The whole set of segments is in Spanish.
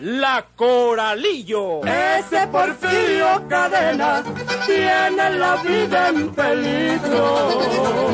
La Coralillo. Ese Porfirio Cadena tiene la vida en peligro.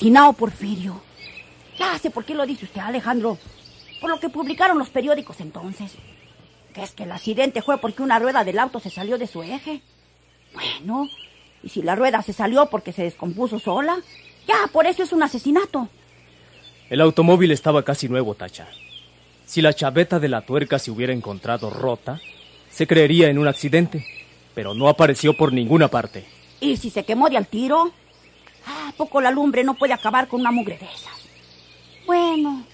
Asesinado Porfirio. Ya sé por qué lo dice usted, Alejandro. Por lo que publicaron los periódicos entonces. Que es que el accidente fue porque una rueda del auto se salió de su eje. Bueno, y si la rueda se salió porque se descompuso sola, ya por eso es un asesinato. El automóvil estaba casi nuevo, Tacha. Si la chaveta de la tuerca se hubiera encontrado rota, se creería en un accidente, pero no apareció por ninguna parte. ¿Y si se quemó de al tiro? ¿A poco la lumbre no puede acabar con una mugre de esas? Bueno,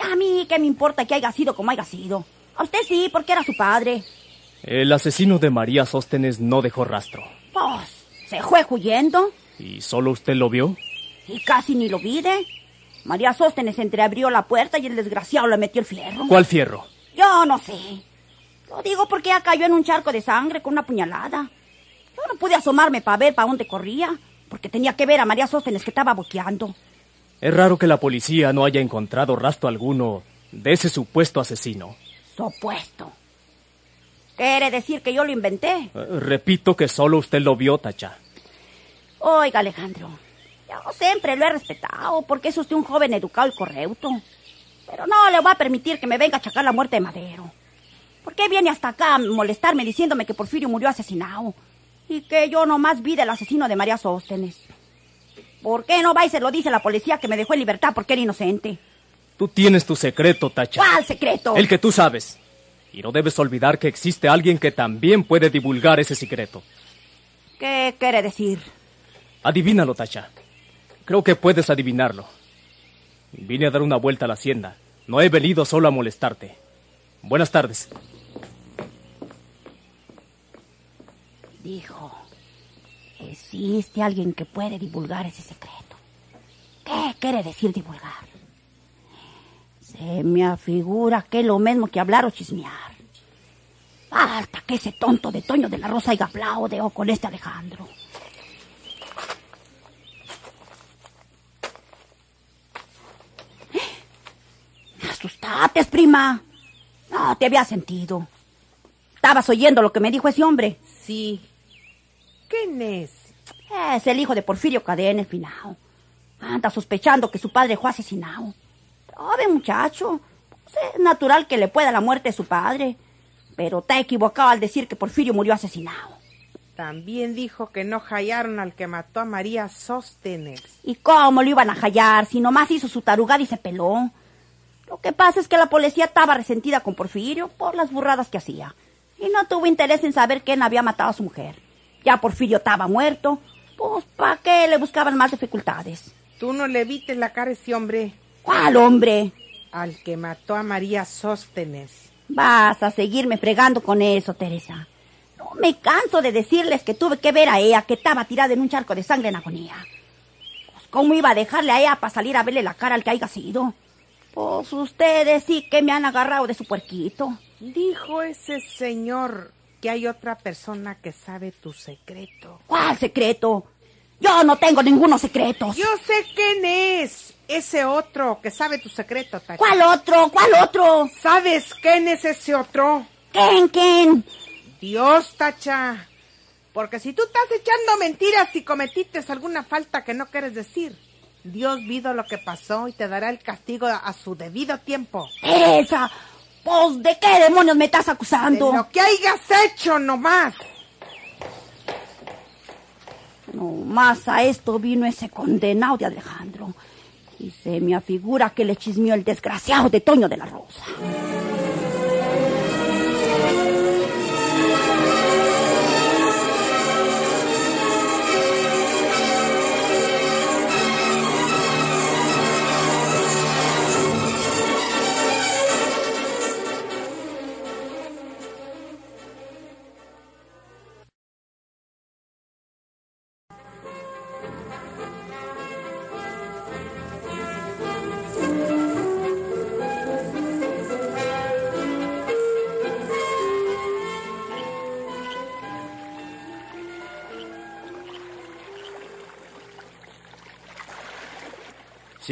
a mí qué me importa que haya sido como haya sido. A usted sí, porque era su padre. El asesino de María Sóstenes no dejó rastro. Pues, se fue huyendo ¿Y solo usted lo vio? y casi ni lo vide. María Sóstenes entreabrió la puerta y el desgraciado le metió el fierro. ¿Cuál fierro? Yo no sé. Lo digo porque ella cayó en un charco de sangre con una puñalada. Yo no pude asomarme para ver para dónde corría, porque tenía que ver a María Sóstenes que estaba boqueando. Es raro que la policía no haya encontrado rastro alguno de ese supuesto asesino. Supuesto. ¿Quiere decir que yo lo inventé? Eh, Repito que solo usted lo vio, Tacha. Oiga, Alejandro, yo siempre lo he respetado porque es usted un joven educado y correcto. Pero no le voy a permitir que me venga a achacar la muerte de Madero. ¿Por qué viene hasta acá a molestarme diciéndome que Porfirio murió asesinado? Y que yo nomás vi del asesino de María Sóstenes. ¿Por qué no va y se lo dice la policía que me dejó en libertad porque era inocente? Tú tienes tu secreto, Tacha. ¿Cuál secreto? El que tú sabes. Y no debes olvidar que existe alguien que también puede divulgar ese secreto. ¿Qué quiere decir? Adivínalo, Tacha. Creo que puedes adivinarlo. Vine a dar una vuelta a la hacienda. No he venido solo a molestarte. Buenas tardes. Dijo, existe alguien que puede divulgar ese secreto. ¿Qué quiere decir divulgar? Se me afigura que es lo mismo que hablar o chismear. Falta que ese tonto de Toño de la Rosa haya aplaude o con este Alejandro. Me asustaste, prima. No te había sentido. Estabas oyendo lo que me dijo ese hombre. Sí. ¿Quién es? Es el hijo de Porfirio Cadena, el finao. Anda sospechando que su padre fue asesinado. Pobre muchacho. Pues es natural que le pueda la muerte de su padre. Pero te equivocado al decir que Porfirio murió asesinado. También dijo que no hallaron al que mató a María Sóstenes. ¿Y cómo lo iban a hallar si nomás hizo su tarugada y se peló? Lo que pasa es que la policía estaba resentida con Porfirio por las burradas que hacía. Y no tuvo interés en saber quién había matado a su mujer. Ya Porfirio estaba muerto. Pues, ¿para qué le buscaban más dificultades? Tú no le viste la cara a ese hombre, ¿Cuál hombre? al que mató a María Sóstenes. Vas a seguirme fregando con eso, Teresa. No me canso de decirles que tuve que ver a ella que estaba tirada en un charco de sangre en agonía. Pues, ¿cómo iba a dejarle a ella para salir a verle la cara al que haya sido? Pues ustedes sí que me han agarrado de su puerquito. Dijo ese señor que hay otra persona que sabe tu secreto. ¿Cuál secreto? Yo no tengo ninguno secretos. Yo sé quién es. Ese otro que sabe tu secreto, Tacha. ¿Cuál otro? ¿Cuál otro? ¿Sabes quién es ese otro? ¿Quién, quién? Dios, Tacha. Porque si tú estás echando mentiras y cometiste alguna falta que no quieres decir, Dios vido lo que pasó y te dará el castigo a su debido tiempo. Teresa. Pues, ¿de qué demonios me estás De acusando? lo que hayas hecho nomás. No más a esto vino ese condenado de Alejandro. Y se me afigura que le chismeó el desgraciado de Toño de la Rosa.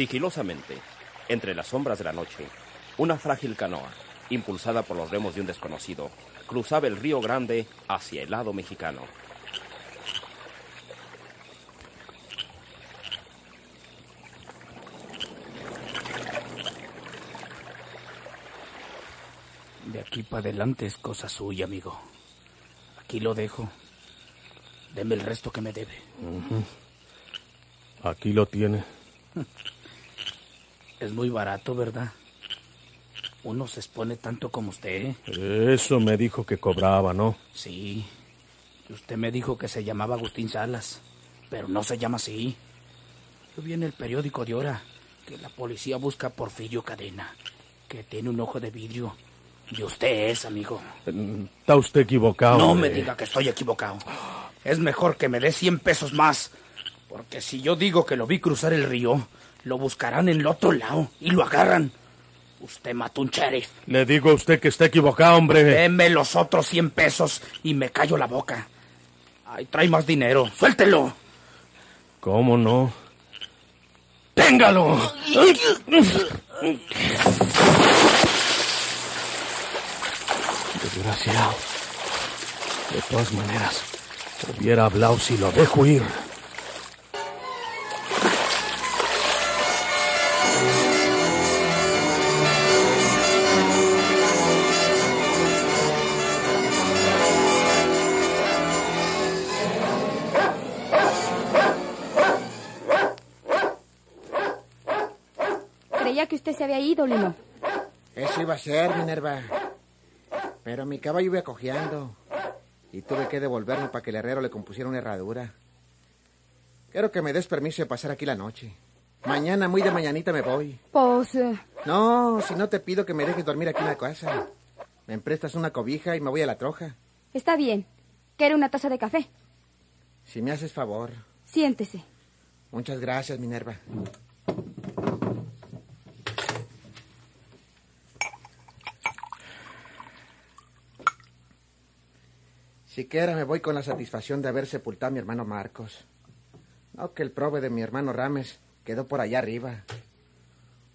Sigilosamente, entre las sombras de la noche, una frágil canoa, impulsada por los remos de un desconocido, cruzaba el río Grande hacia el lado mexicano. De aquí para adelante es cosa suya, amigo. Aquí lo dejo. Deme el resto que me debe. Aquí lo tiene. Es muy barato, ¿verdad? Uno se expone tanto como usted. Eso me dijo que cobraba, ¿no? Sí. Y usted me dijo que se llamaba Agustín Salas. Pero no se llama así. Yo vi en el periódico de hora que la policía busca a Porfirio Cadena, que tiene un ojo de vidrio. Y usted es, amigo. Está usted equivocado. No me diga que estoy equivocado. Es mejor que me dé 100 pesos más. Porque si yo digo que lo vi cruzar el río, lo buscarán en el otro lado y lo agarran. Usted mató un sheriff. Le digo a usted que está equivocado, hombre. Deme los otros 100 pesos y me callo la boca. Ay, trae más dinero. Suéltelo. ¿Cómo no? ¡Téngalo! Desgraciado. De todas maneras, hubiera hablado si lo dejo ir. Lino. Eso iba a ser, Minerva. Pero mi caballo iba cojeando. Y tuve que devolverlo para que el herrero le compusiera una herradura. Quiero que me des permiso de pasar aquí la noche. Mañana, muy de mañanita, me voy. Pues, eh, No, si no te pido que me dejes dormir aquí en la casa. Me prestas una cobija y me voy a la troja. está bien. ¿Quiere una taza de café? Si me haces favor. Siéntese. Muchas gracias, Minerva. Siquiera me voy con la satisfacción de haber sepultado a mi hermano Marcos. No que el prove de mi hermano Rames quedó por allá arriba.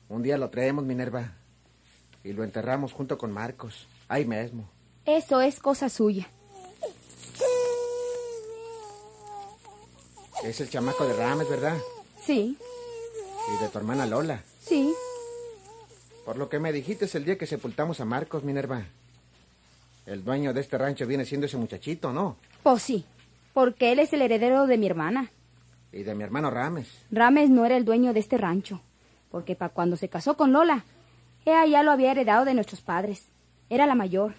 Un día lo traemos, Minerva, y lo enterramos junto con Marcos, ahí mismo. Eso es cosa suya. Es el chamaco de Rames, ¿verdad? Sí, Y de tu hermana Lola. sí. Por lo que me dijiste es el día que sepultamos a Marcos, Minerva. El dueño de este rancho viene siendo ese muchachito, ¿no? Pues sí. Porque él es el heredero de mi hermana. Y de mi hermano Rames. Rames no era el dueño de este rancho. Porque para cuando se casó con Lola, ella ya lo había heredado de nuestros padres. Era la mayor.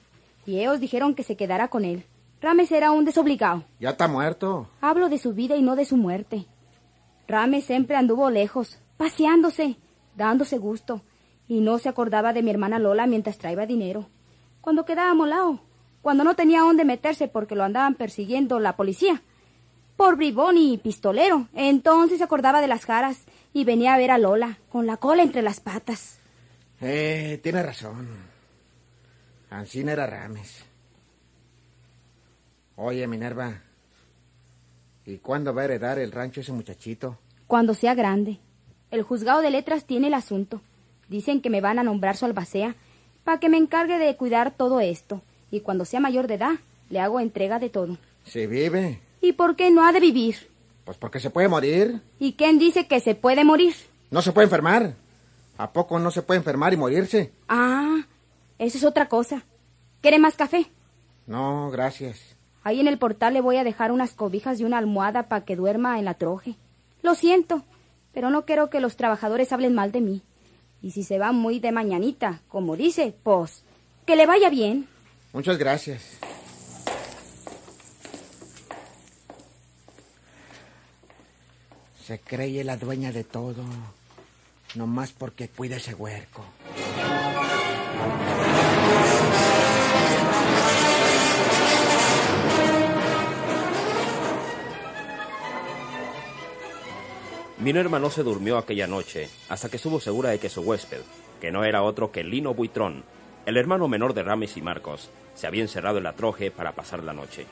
Y ellos dijeron que se quedara con él. Rames era un desobligado. Ya está muerto. Hablo de su vida y no de su muerte. Rames siempre anduvo lejos, paseándose, dándose gusto, y no se acordaba de mi hermana Lola mientras traía dinero. Cuando quedaba molado, cuando no tenía dónde meterse porque lo andaban persiguiendo la policía, por bribón y pistolero, entonces se acordaba de las caras y venía a ver a Lola, con la cola entre las patas. Eh, tiene razón. Ancina era Rames. Oye, Minerva. ¿Y cuándo va a heredar el rancho ese muchachito? Cuando sea grande. El juzgado de letras tiene el asunto. Dicen que me van a nombrar su albacea para que me encargue de cuidar todo esto. Y cuando sea mayor de edad, le hago entrega de todo. Si vive. ¿Y por qué no ha de vivir? Pues porque se puede morir. ¿Y quién dice que se puede morir? No se puede enfermar. ¿A poco no se puede enfermar y morirse? Ah, Eso es otra cosa. ¿Quiere más café? No, gracias. Ahí en el portal le voy a dejar unas cobijas y una almohada para que duerma en la troje. Lo siento, pero no quiero que los trabajadores hablen mal de mí. Y si se va muy de mañanita, como dice, pues, que le vaya bien. Muchas gracias. Se cree la dueña de todo, nomás porque cuida ese huerco. Minerva no se durmió aquella noche hasta que estuvo segura de que su huésped, que no era otro que Lino Buitrón, el hermano menor de Rames y Marcos, se había encerrado en la troje para pasar la noche.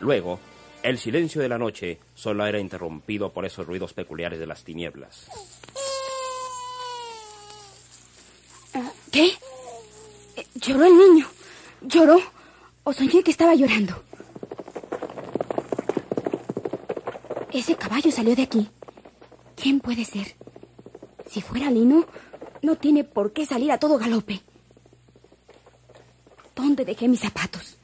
Luego, el silencio de la noche solo era interrumpido por esos ruidos peculiares de las tinieblas. ¿Qué? Eh, ¿Lloró el niño? ¿Lloró? ¿O soñé que estaba llorando? Ese caballo salió de aquí. ¿Quién puede ser? Si fuera Lino, no tiene por qué salir a todo galope. ¿Dónde dejé mis zapatos?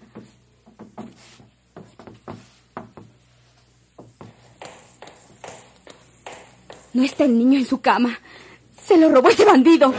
No está el niño en su cama. Se lo robó ese bandido.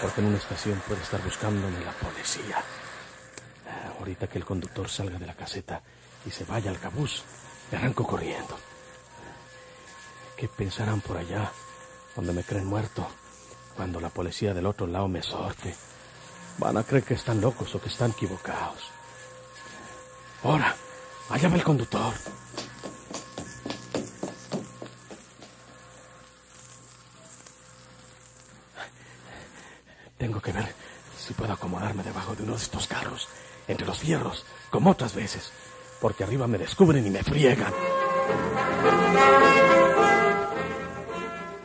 Porque en una estación puede estar buscándome la policía. Ahorita que el conductor salga de la caseta y se vaya al cabús, me arranco corriendo. ¿Qué pensarán por allá, donde me creen muerto, cuando la policía del otro lado me sorte? Van a creer que están locos o que están equivocados. Ahora, allá va el conductor. Tengo que ver si puedo acomodarme debajo de uno de estos carros, entre los fierros, como otras veces, porque arriba me descubren y me friegan.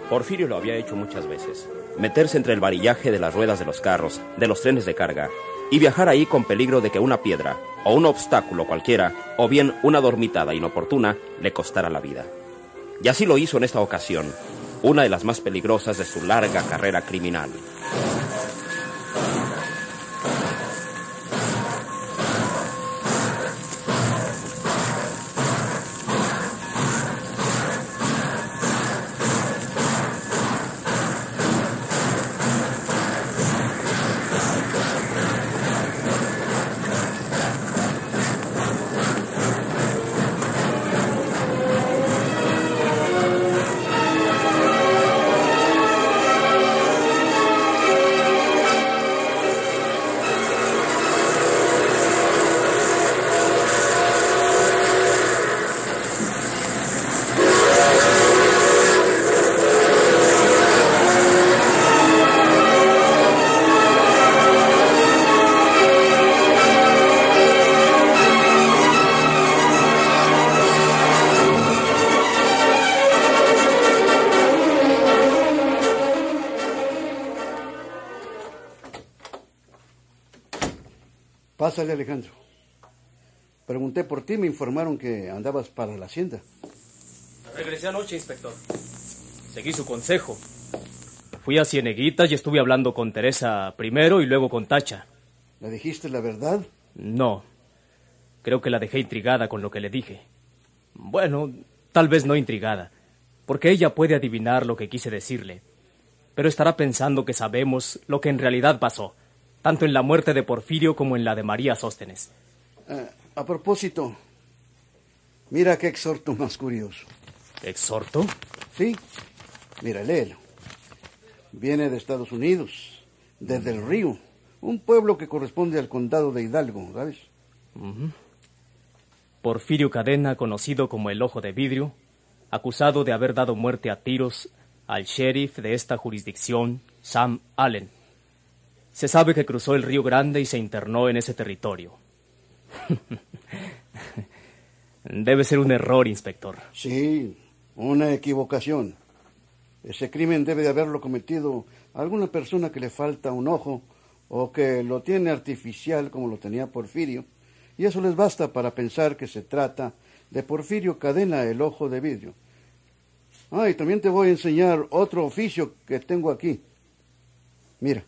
Porfirio lo había hecho muchas veces. Meterse entre el varillaje de las ruedas de los carros, de los trenes de carga, y viajar ahí con peligro de que una piedra, o un obstáculo cualquiera, o bien una dormitada inoportuna, le costara la vida. Y así lo hizo en esta ocasión, una de las más peligrosas de su larga carrera criminal. Pásale, Alejandro. Pregunté por ti, me informaron que andabas para la hacienda. Regresé anoche, inspector. Seguí su consejo. Fui a Cieneguitas y estuve hablando con Teresa primero y luego con Tacha. ¿Le dijiste la verdad? No. Creo que la dejé intrigada con lo que le dije. Bueno, tal vez no intrigada, porque ella puede adivinar lo que quise decirle. Pero estará pensando que sabemos lo que en realidad pasó, tanto en la muerte de Porfirio como en la de María Sóstenes. Eh, a propósito, mira qué exhorto más curioso. ¿Exhorto? Sí, mira, léelo. Viene de Estados Unidos, desde el río, un pueblo que corresponde al condado de Hidalgo, ¿sabes? Porfirio Cadena, conocido como el Ojo de Vidrio, acusado de haber dado muerte a tiros al sheriff de esta jurisdicción, Sam Allen. Se sabe que cruzó el Río Grande y se internó en ese territorio. Debe ser un error, inspector. Sí, una equivocación. Ese crimen debe de haberlo cometido alguna persona que le falta un ojo o que lo tiene artificial como lo tenía Porfirio, y eso les basta para pensar que se trata de Porfirio Cadena, el ojo de vidrio. Ah, y también te voy a enseñar otro oficio que tengo aquí. Mira,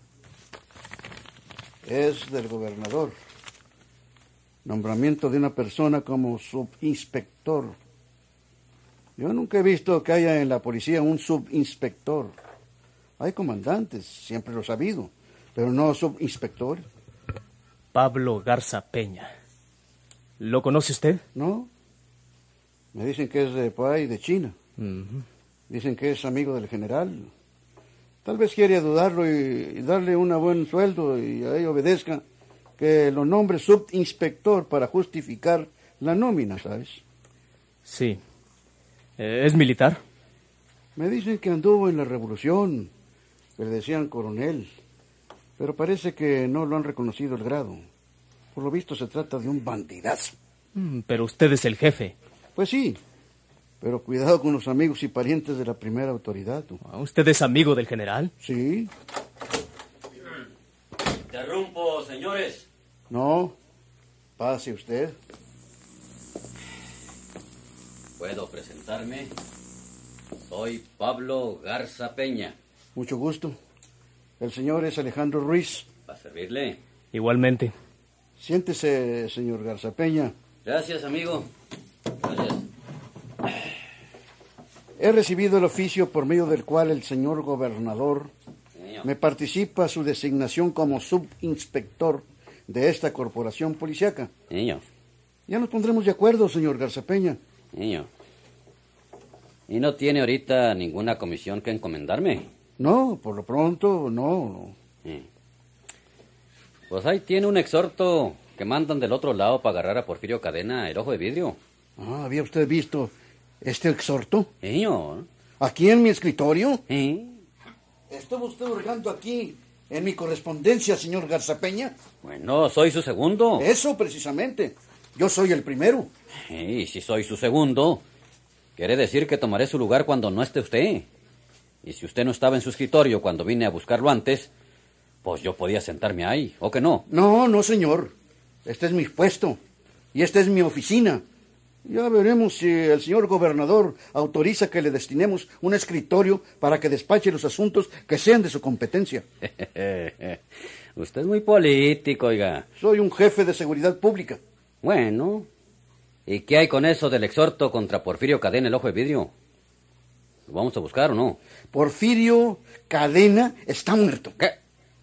es del gobernador. Nombramiento de una persona como subinspector. Yo nunca he visto que haya en la policía un subinspector. Hay comandantes, siempre lo he sabido, pero no subinspectores. Pablo Garza Peña. ¿Lo conoce usted? No. Me dicen que es de Pai, de China. Dicen que es amigo del general. Tal vez quiere dudarlo y, y darle un buen sueldo y ahí obedezca que lo nombre subinspector para justificar la nómina, ¿sabes? Sí. Eh, ¿Es militar? Me dicen que anduvo en la revolución, que le decían coronel, pero parece que no lo han reconocido el grado. Por lo visto se trata de un bandidazo. Mm, Pero usted es el jefe. Pues sí, pero cuidado con los amigos y parientes de la primera autoridad. tú. Ah, ¿Usted es amigo del general? Sí, Interrumpo, señores. no, pase usted. ¿Puedo presentarme? Soy Pablo Garza Peña. Mucho gusto. El señor es Alejandro Ruiz. ¿Para servirle? Igualmente. Siéntese, señor Garza Peña. Gracias, amigo. Gracias. He recibido el oficio por medio del cual el señor gobernador me participa su designación como subinspector de esta corporación policiaca. Niño, Ya nos pondremos de acuerdo, señor Garza Peña. niño. ¿Y no tiene ahorita ninguna comisión que encomendarme? No, por lo pronto, no. no. Pues ahí tiene un exhorto que mandan del otro lado para agarrar a Porfirio Cadena, el ojo de vidrio. Ah, ¿Había usted visto este exhorto? Niño. ¿Aquí en mi escritorio? ¿Sí? ¿Estuvo usted hurgando aquí en mi correspondencia, señor Garza Peña? Bueno, soy su segundo. Eso precisamente. Yo soy el primero. Y si soy su segundo, quiere decir que tomaré su lugar cuando no esté usted. Y si usted no estaba en su escritorio cuando vine a buscarlo antes, pues yo podía sentarme ahí, ¿o que no? No, no, señor. Este es mi puesto. Y esta es mi oficina. Ya veremos si el señor gobernador autoriza que le destinemos un escritorio para que despache los asuntos que sean de su competencia. usted es muy político, oiga. Soy un jefe de seguridad pública. Bueno, ¿y qué hay con eso del exhorto contra Porfirio Cadena, el ojo de vidrio? ¿Lo vamos a buscar o no? Porfirio Cadena está muerto. ¿Qué?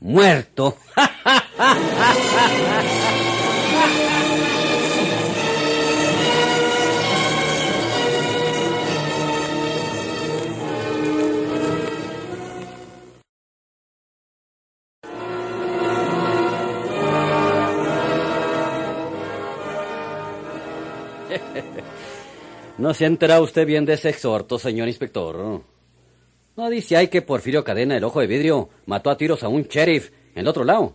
Muerto. ¿No se ha enterado usted bien de ese exhorto, señor inspector? No dice ahí que Porfirio Cadena, el ojo de vidrio, mató a tiros a un sheriff en el otro lado.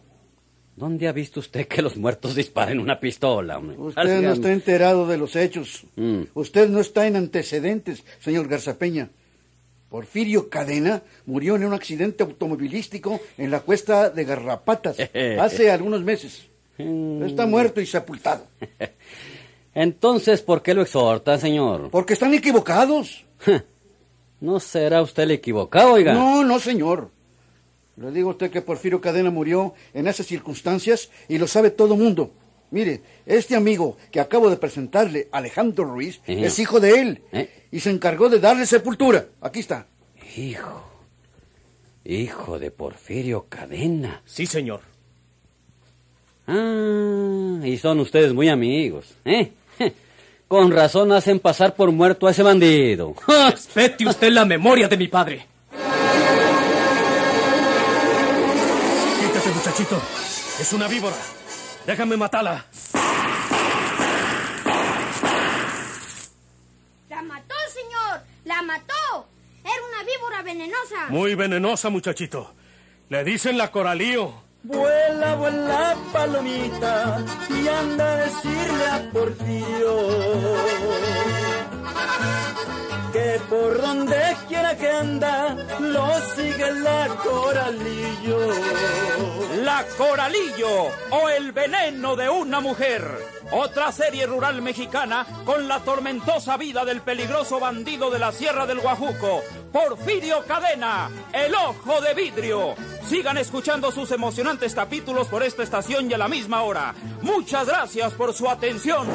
¿Dónde ha visto usted que los muertos disparen una pistola? hombre? Usted no está enterado de los hechos. Mm. Usted no está en antecedentes, señor Garzapeña. Porfirio Cadena murió en un accidente automovilístico en la cuesta de Garrapatas hace algunos meses. Está muerto y sepultado. Entonces, ¿por qué lo exhorta, señor? Porque están equivocados. ¿No será usted el equivocado, oiga? No, no, señor. Le digo a usted que Porfirio Cadena murió en esas circunstancias y lo sabe todo mundo. Mire, este amigo que acabo de presentarle, Alejandro Ruiz, Eh. es hijo de él Eh. y se encargó de darle sepultura. Aquí está. Hijo. Hijo de Porfirio Cadena. Sí, señor. Ah, y son ustedes muy amigos, ¿eh? Con razón hacen pasar por muerto a ese bandido. Respete usted la memoria de mi padre. Quítate, muchachito. Es una víbora. Déjame matarla. ¡La mató, señor! ¡La mató! Era una víbora venenosa. Muy venenosa, muchachito. Le dicen la coralío. Vuela, vuela, palomita, y anda a decirle a Porfirio que por donde quiera que anda, lo sigue la coralillo. La Coralillo o el veneno de una mujer. Otra serie rural mexicana con la tormentosa vida del peligroso bandido de la Sierra del Guajuco, Porfirio Cadena, el ojo de vidrio. Sigan escuchando sus emocionantes capítulos por esta estación y a la misma hora. Muchas gracias por su atención.